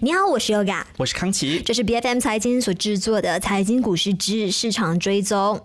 你好，我是 Yoga，我是康琪，这是 B F M 财经所制作的财经股市之市场追踪。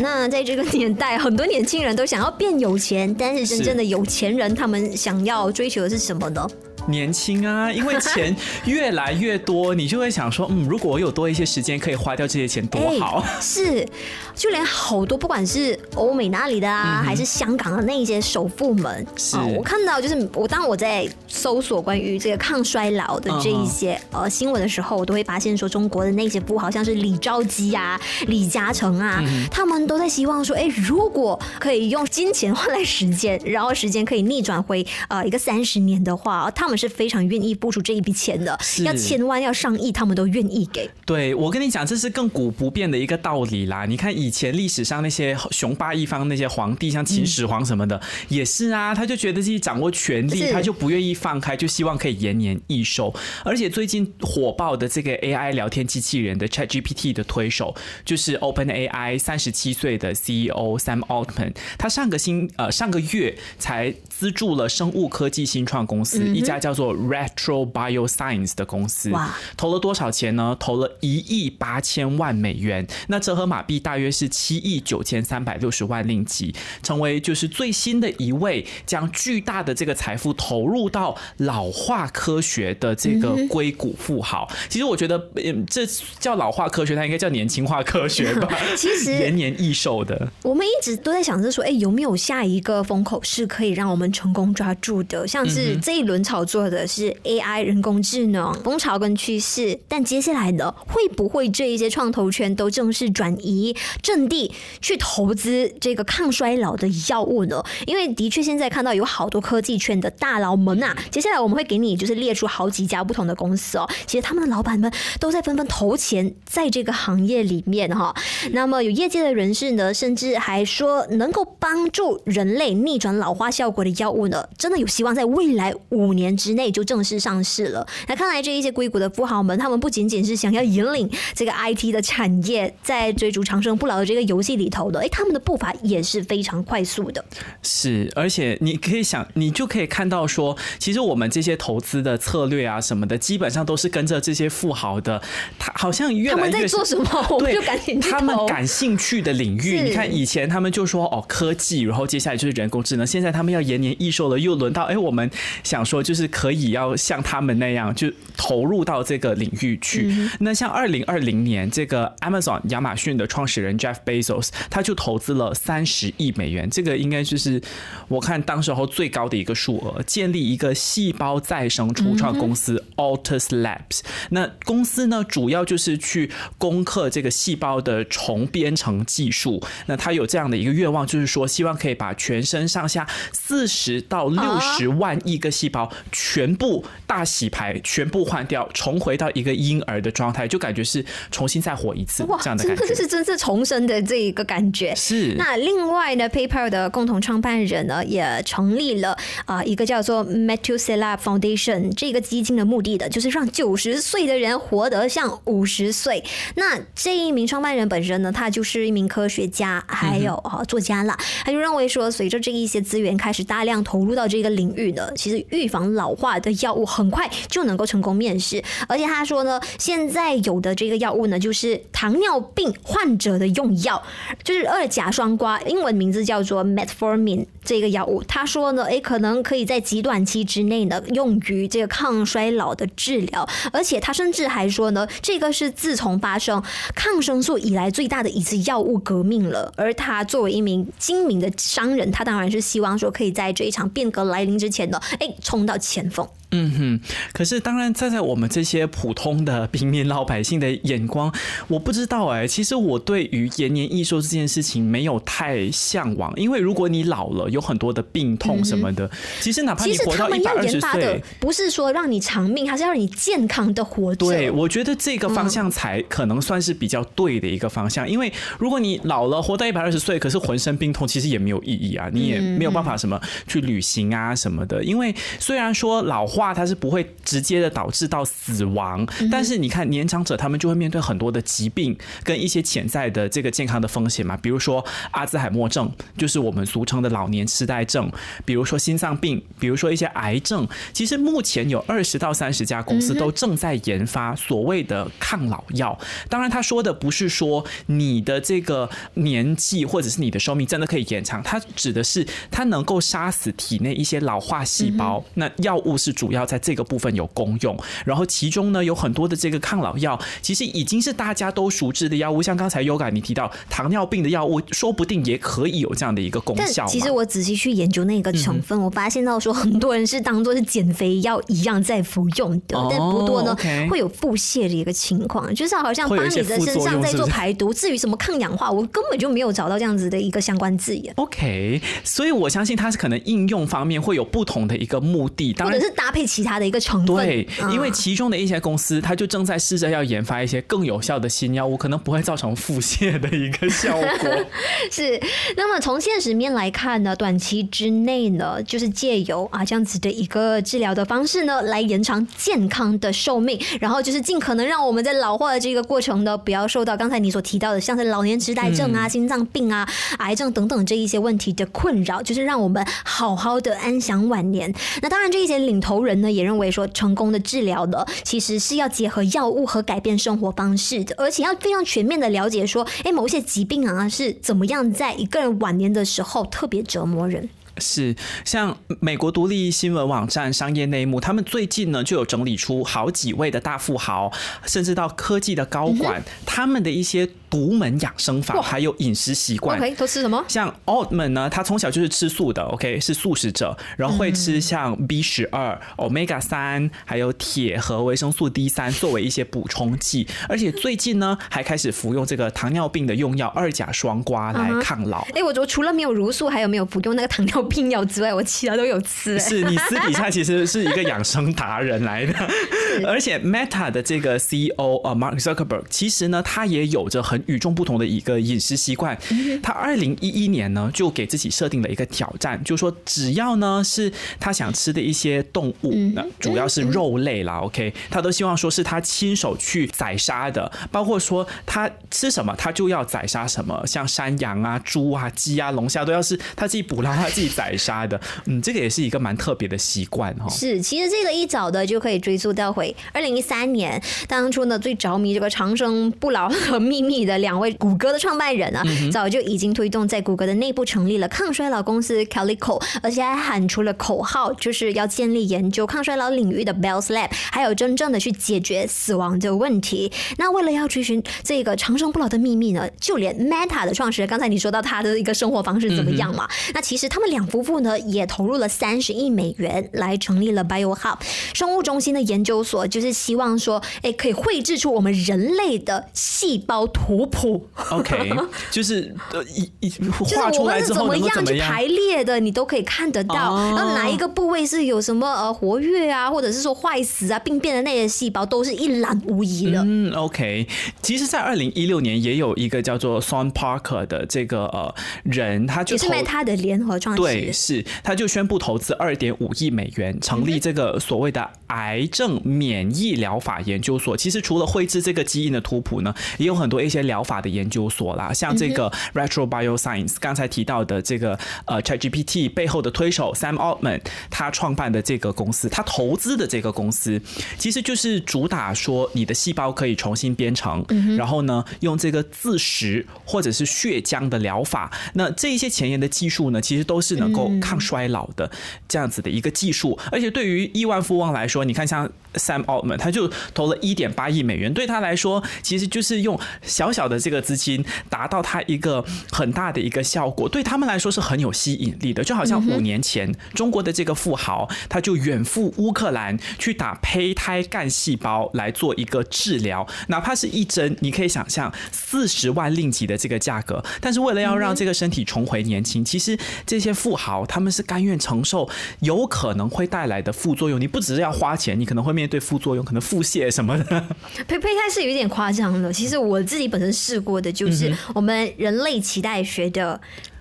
那在这个年代，很多年轻人都想要变有钱，但是真正的有钱人，他们想要追求的是什么呢？年轻啊，因为钱越来越多，你就会想说，嗯，如果我有多一些时间可以花掉这些钱，多好。是，就连好多不管是欧美那里的啊，还是香港的那一些首富们，是我看到就是我当我在搜索关于这个抗衰老的这一些呃新闻的时候，我都会发现说，中国的那些富豪，像是李兆基啊、李嘉诚啊，他们都在希望说，哎，如果可以用金钱换来时间，然后时间可以逆转回呃一个三十年的话，他们。是非常愿意付出这一笔钱的，要千万要上亿，他们都愿意给。对我跟你讲，这是亘古不变的一个道理啦。你看以前历史上那些雄霸一方那些皇帝，像秦始皇什么的，也是啊，他就觉得自己掌握权力，他就不愿意放开，就希望可以延年益寿。而且最近火爆的这个 AI 聊天机器人的 ChatGPT 的推手，就是 OpenAI 三十七岁的 CEO Sam Altman，他上个星呃上个月才资助了生物科技新创公司一家。叫做 Retro Bioscience 的公司，投了多少钱呢？投了一亿八千万美元，那折合马币大约是七亿九千三百六十万令吉，成为就是最新的一位将巨大的这个财富投入到老化科学的这个硅谷富豪。其实我觉得，嗯，这叫老化科学，它应该叫年轻化科学吧？其实延年益寿的。我们一直都在想着说，哎，有没有下一个风口是可以让我们成功抓住的？像是这一轮炒作。做的是 AI 人工智能风潮跟趋势，但接下来的会不会这一些创投圈都正式转移阵地去投资这个抗衰老的药物呢？因为的确现在看到有好多科技圈的大佬们啊，接下来我们会给你就是列出好几家不同的公司哦，其实他们的老板们都在纷纷投钱在这个行业里面哈。那么有业界的人士呢，甚至还说能够帮助人类逆转老化效果的药物呢，真的有希望在未来五年。之内就正式上市了。那看来这一些硅谷的富豪们，他们不仅仅是想要引领这个 IT 的产业，在追逐长生不老的这个游戏里头的，哎，他们的步伐也是非常快速的。是，而且你可以想，你就可以看到说，其实我们这些投资的策略啊什么的，基本上都是跟着这些富豪的。他好像越来越在做什么，我们就赶紧他们感兴趣的领域。你看以前他们就说哦科技，然后接下来就是人工智能，现在他们要延年益寿了，又轮到哎我们想说就是。可以要像他们那样，就投入到这个领域去。那像二零二零年，这个 Amazon 亚马逊的创始人 Jeff Bezos，他就投资了三十亿美元，这个应该就是我看当时候最高的一个数额，建立一个细胞再生初创公司 Altus Labs。那公司呢，主要就是去攻克这个细胞的重编程技术。那他有这样的一个愿望，就是说希望可以把全身上下四十到六十万亿个细胞。全部大洗牌，全部换掉，重回到一个婴儿的状态，就感觉是重新再活一次这样的感觉，这是真正重生的这一个感觉。是。那另外呢，PayPal 的共同创办人呢，也成立了啊一个叫做 Methuselah Foundation 这个基金的目的的，就是让九十岁的人活得像五十岁。那这一名创办人本身呢，他就是一名科学家，还有啊作家啦，他就认为说，随着这一些资源开始大量投入到这个领域呢，其实预防老老化的药物很快就能够成功面世，而且他说呢，现在有的这个药物呢，就是糖尿病患者的用药，就是二甲双胍，英文名字叫做 Metformin 这个药物。他说呢，诶，可能可以在极短期之内呢，用于这个抗衰老的治疗，而且他甚至还说呢，这个是自从发生抗生素以来最大的一次药物革命了。而他作为一名精明的商人，他当然是希望说，可以在这一场变革来临之前呢，诶，冲到前。锋。嗯哼，可是当然站在我们这些普通的平民老百姓的眼光，我不知道哎。其实我对于延年益寿这件事情没有太向往，因为如果你老了，有很多的病痛什么的，其实哪怕你活到一百二十岁，不是说让你长命，还是要你健康的活着。对，我觉得这个方向才可能算是比较对的一个方向。因为如果你老了，活到一百二十岁，可是浑身病痛，其实也没有意义啊，你也没有办法什么去旅行啊什么的。因为虽然说老化。化它是不会直接的导致到死亡，但是你看年长者他们就会面对很多的疾病跟一些潜在的这个健康的风险嘛，比如说阿兹海默症，就是我们俗称的老年痴呆症，比如说心脏病，比如说一些癌症。其实目前有二十到三十家公司都正在研发所谓的抗老药。当然，他说的不是说你的这个年纪或者是你的寿命真的可以延长，它指的是它能够杀死体内一些老化细胞。那药物是主要在这个部分有功用，然后其中呢有很多的这个抗老药，其实已经是大家都熟知的药物，像刚才 Yoga 你提到糖尿病的药物，说不定也可以有这样的一个功效。其实我仔细去研究那个成分，我发现到说很多人是当做是减肥药一样在服用的，但不多呢会有腹泻的一个情况，就是好像帮你的身上在做排毒。至于什么抗氧化，我根本就没有找到这样子的一个相关字眼。OK，所以我相信它是可能应用方面会有不同的一个目的，或者是搭配其他的一个成分。对，因为其中的一些公司，它就正在试着要研发一些更有效的新药物，可能不会造成腹泻的一个效果。是，那么从现实面来看呢，短期之内呢，就是借由啊这样子的一个治疗的方式呢，来延长健康的寿命，然后就是尽可能让我们在老化的这个过程呢，不要受到刚才你所提到的像是老年痴呆症啊、心脏病啊、癌症等等这一些问题的困扰，就是让我们好好的安享晚年。那当然，这一些领头人人呢，也认为说，成功的治疗的其实是要结合药物和改变生活方式的，而且要非常全面的了解说，哎，某些疾病啊是怎么样在一个人晚年的时候特别折磨人。是，像美国独立新闻网站《商业内幕》，他们最近呢就有整理出好几位的大富豪，甚至到科技的高管，他们的一些。独门养生法，还有饮食习惯。OK，都吃什么？像 Altman 呢，他从小就是吃素的，OK，是素食者，然后会吃像 B 十二、Omega 三，还有铁和维生素 D 三作为一些补充剂。而且最近呢，还开始服用这个糖尿病的用药二甲双胍来抗老。哎，我我除了没有茹素，还有没有服用那个糖尿病友之外，我其他都有吃。是你私底下其实是一个养生达人来的。而且 Meta 的这个 CEO 呃 Mark Zuckerberg，其实呢，他也有着很与众不同的一个饮食习惯，他二零一一年呢就给自己设定了一个挑战，就说只要呢是他想吃的一些动物，那主要是肉类啦，OK，他都希望说是他亲手去宰杀的，包括说他吃什么他就要宰杀什么，像山羊啊、猪啊、鸡啊、龙虾都要是他自己捕捞、他自己宰杀的，嗯，这个也是一个蛮特别的习惯哈。是，其实这个一早的就可以追溯到回二零一三年，当初呢最着迷这个长生不老和秘密的两位。谷歌的创办人啊，早就已经推动在谷歌的内部成立了抗衰老公司 Calico，而且还喊出了口号，就是要建立研究抗衰老领域的 Bell's Lab，还有真正的去解决死亡的问题。那为了要追寻这个长生不老的秘密呢，就连 Meta 的创始人，刚才你说到他的一个生活方式怎么样嘛？那其实他们两夫妇呢，也投入了三十亿美元来成立了 BioHub 生物中心的研究所，就是希望说，哎，可以绘制出我们人类的细胞图谱。OK，就是呃一一画出来之后怎么样去排列的，你都可以看得到。然后哪一个部位是有什么呃活跃啊，或者是说坏死啊、病变的那些细胞，都是一览无遗的。嗯，OK。其实，在二零一六年也有一个叫做 Son Parker 的这个呃人，他就是他的联合创始人，对，是他就宣布投资二点五亿美元，成立这个所谓的癌症免疫疗法研究所。其实除了绘制这个基因的图谱呢，也有很多一些疗法的研究所啦，像这个 Retro Bioscience 刚才提到的这个呃 ChatGPT 背后的推手 Sam Altman，他创办的这个公司，他投资的这个公司，其实就是主打说你的细胞可以重新编程，然后呢用这个自食或者是血浆的疗法，那这一些前沿的技术呢，其实都是能够抗衰老的这样子的一个技术，而且对于亿万富翁来说，你看像 Sam Altman，他就投了一点八亿美元，对他来说，其实就是用小小的这个资金达到他一个很大的一个效果，对他们来说是很有吸引力的。就好像五年前，中国的这个富豪，他就远赴乌克兰去打胚胎干细胞来做一个治疗，哪怕是一针，你可以想象四十万令吉的这个价格，但是为了要让这个身体重回年轻，其实这些富豪他们是甘愿承受有可能会带来的副作用。你不只是要花钱，你可能会面对副作用，可能腹泻什么的。胚胚胎是有点夸张的，其实我自己本身试过的，就是我们人类脐带学的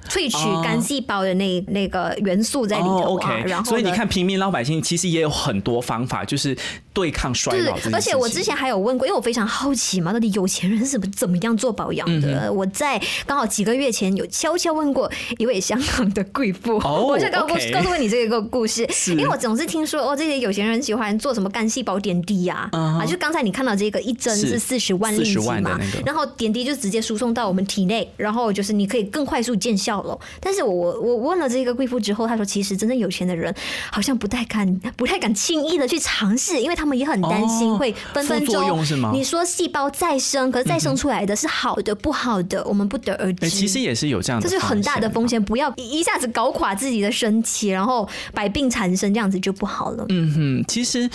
萃取干细胞的那那个元素在里头啊。然后，所以你看，平民老百姓其实也有很多方法，就是对抗衰老。而且我之前还有问过，因为我非常好奇嘛，到底有钱人是怎么怎么样做保养的？我在刚好几个月前有悄悄问过一位香港的贵妇，我就告诉告诉你这个故事，因为我总是听说哦，这些有钱人喜欢做什么干细胞点滴呀，啊，就刚才你看到这个一针是四十万令吉嘛，然后点滴就直接输送到我们体内，然后就是你可以更快速见效了。但是我我问了这个贵妇之后，她说其实真正有钱的人好像不太敢不太敢轻易的去尝试，因为他们也很担心会分分钟你说细胞再生，可是再生出来的是好的不好的，我们不得而知。其实也是有这样，这是很大的风险，不要一下子搞垮自己的身体，然后百病缠身，这样子就不好了。嗯哼，其实。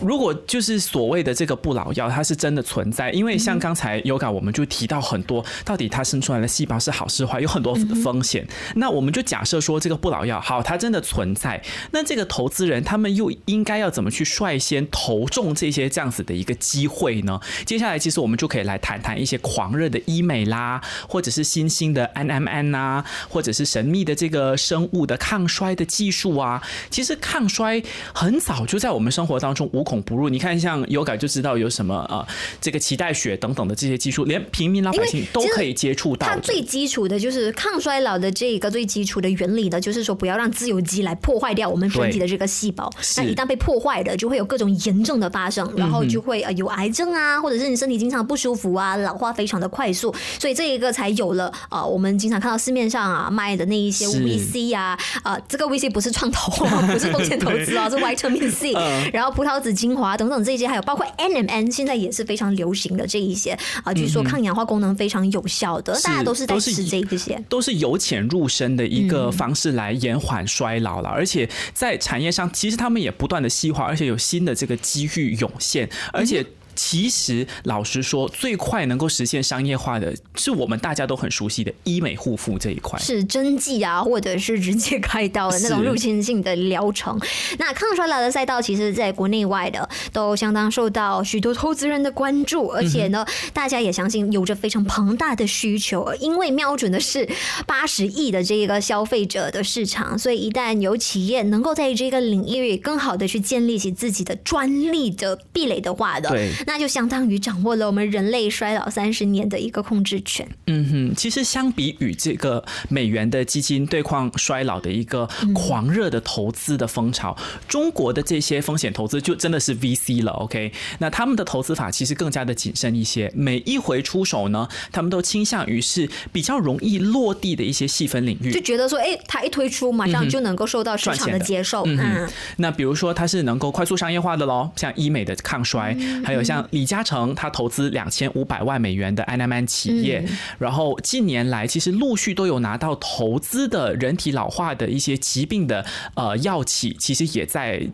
如果就是所谓的这个不老药，它是真的存在，因为像刚才有感，我们就提到很多，到底它生出来的细胞是好是坏，有很多风险。那我们就假设说这个不老药好，它真的存在，那这个投资人他们又应该要怎么去率先投中这些这样子的一个机会呢？接下来其实我们就可以来谈谈一些狂热的医美啦，或者是新兴的 NMN 啊，或者是神秘的这个生物的抗衰的技术啊。其实抗衰很早就在我们生活当中无。孔不入，你看像有感就知道有什么啊，这个脐带血等等的这些技术，连平民老百姓都可以接触到。它最基础的就是抗衰老的这个最基础的原理呢，就是说不要让自由基来破坏掉我们身体的这个细胞。那一旦被破坏的，就会有各种炎症的发生，然后就会呃有癌症啊，或者是你身体经常不舒服啊，老化非常的快速。所以这一个才有了啊，我们经常看到市面上啊卖的那一些 VC 啊，啊这个 VC 不是创投，不是风险投资啊，是 Vitamin C，然后葡萄籽。精华等等这些，还有包括 NMN，现在也是非常流行的这一些啊，据说抗氧化功能非常有效的，大家都是在吃这这些，都是由浅入深的一个方式来延缓衰老了。而且在产业上，其实他们也不断的细化，而且有新的这个机遇涌现，而且。其实，老实说，最快能够实现商业化的是我们大家都很熟悉的医美护肤这一块，是针剂啊，或者是直接开刀的那种入侵性的疗程。那抗衰老的赛道，其实在国内外的都相当受到许多投资人的关注，而且呢，大家也相信有着非常庞大的需求，因为瞄准的是八十亿的这个消费者的市场，所以一旦有企业能够在这个领域更好的去建立起自己的专利的壁垒的话的，对。那就相当于掌握了我们人类衰老三十年的一个控制权。嗯哼，其实相比于这个美元的基金对抗衰老的一个狂热的投资的风潮，中国的这些风险投资就真的是 VC 了。OK，那他们的投资法其实更加的谨慎一些，每一回出手呢，他们都倾向于是比较容易落地的一些细分领域，就觉得说，哎，它一推出马上就能够受到市场的接受。嗯，那比如说它是能够快速商业化的喽，像医美的抗衰，还有像。李嘉诚他投资两千五百万美元的 n m n 企业，然后近年来其实陆续都有拿到投资的人体老化的一些疾病的呃药企，其实也在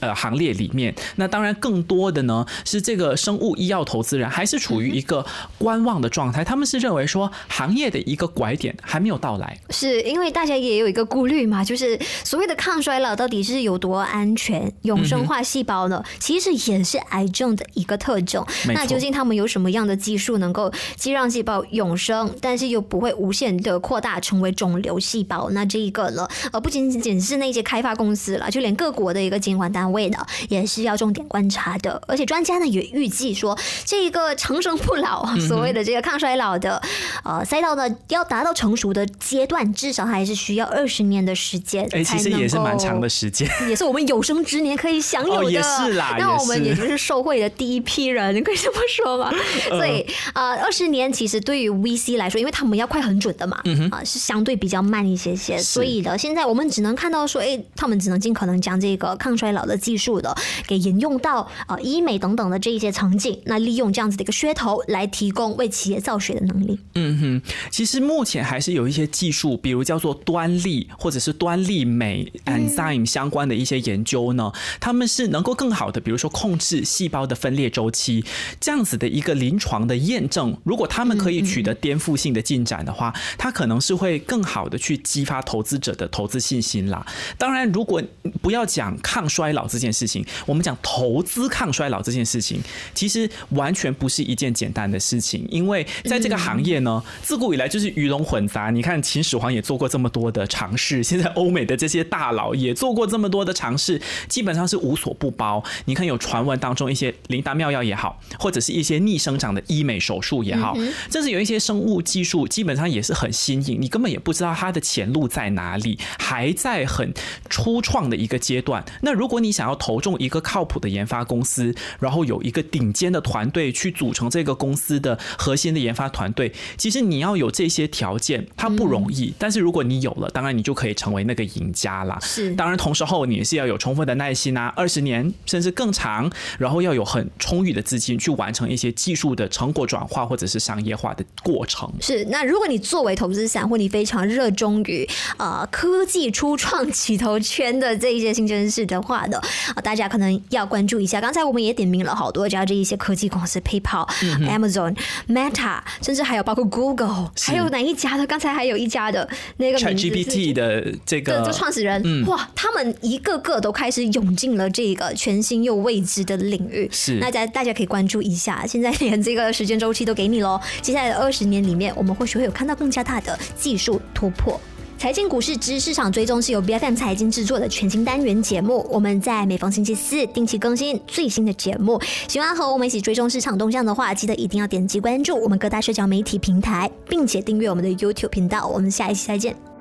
呃行列里面。那当然更多的呢是这个生物医药投资人还是处于一个观望的状态，他们是认为说行业的一个拐点还没有到来，是因为大家也有一个顾虑嘛，就是所谓的抗衰老到底是有多安全？永生化细胞呢，其实也是癌症的一个。特种，那究竟他们有什么样的技术能够既让细胞永生，但是又不会无限的扩大成为肿瘤细胞？那这一个呢？呃，不仅仅是那些开发公司了，就连各国的一个监管单位呢，也是要重点观察的。而且专家呢也预计说，这一个长生不老，所谓的这个抗衰老的呃赛道呢，要达到成熟的阶段，至少还是需要二十年的时间。哎，其实也是蛮长的时间，也是我们有生之年可以享有的。也是啦，那我们也就是受惠的第一批。批人，你可以这么说吧？所以呃，二十年其实对于 VC 来说，因为他们要快很准的嘛，啊，是相对比较慢一些些。所以呢，现在我们只能看到说，哎，他们只能尽可能将这个抗衰老的技术的给引用到呃医美等等的这一些场景，那利用这样子的一个噱头来提供为企业造血的能力。嗯哼，其实目前还是有一些技术，比如叫做端粒或者是端粒酶 enzyme 相关的一些研究呢，他们是能够更好的，比如说控制细胞的分裂周。期这样子的一个临床的验证，如果他们可以取得颠覆性的进展的话，它可能是会更好的去激发投资者的投资信心啦。当然，如果不要讲抗衰老这件事情，我们讲投资抗衰老这件事情，其实完全不是一件简单的事情，因为在这个行业呢，呃，自古以来就是鱼龙混杂。你看秦始皇也做过这么多的尝试，现在欧美的这些大佬也做过这么多的尝试，基本上是无所不包。你看有传闻当中一些灵丹妙药也好，或者是一些逆生长的医美手术也好，甚至有一些生物技术，基本上也是很新颖，你根本也不知道它的前路在哪里，还在很初创的一个阶段。那如果你想要投中一个靠谱的研发公司，然后有一个顶尖的团队去组成这个公司的核心的研发团队，其实你要有这些条件，它不容易。但是如果你有了，当然你就可以成为那个赢家啦。是，当然同时候你也是要有充分的耐心啊，二十年甚至更长，然后要有很充裕的资金去完成一些技术的成果转化或者是商业化的过程。是，那如果你作为投资散户，你非常热衷于呃科技初创起头圈的这一些新鲜事的话呢，啊，大家可能要关注一下。刚才我们也点名了好多家这一些科技公司，PayPal、Amazon、Meta，甚至还有包括 Google，还有哪一家的？刚才还有一家的那个 ChatGPT 的这个这创始人，哇，他们一个个都开始涌进了这个全新又未知的领域。是，那大大家可以关注一下。现在连这个时间周期都给你喽，接下来的二十年里面，我们或许会有看到更加大的技术突破。财经股市之市场追踪是由 B F M 财经制作的全新单元节目，我们在每逢星期四定期更新最新的节目。喜欢和我们一起追踪市场动向的话，记得一定要点击关注我们各大社交媒体平台，并且订阅我们的 YouTube 频道。我们下一期再见。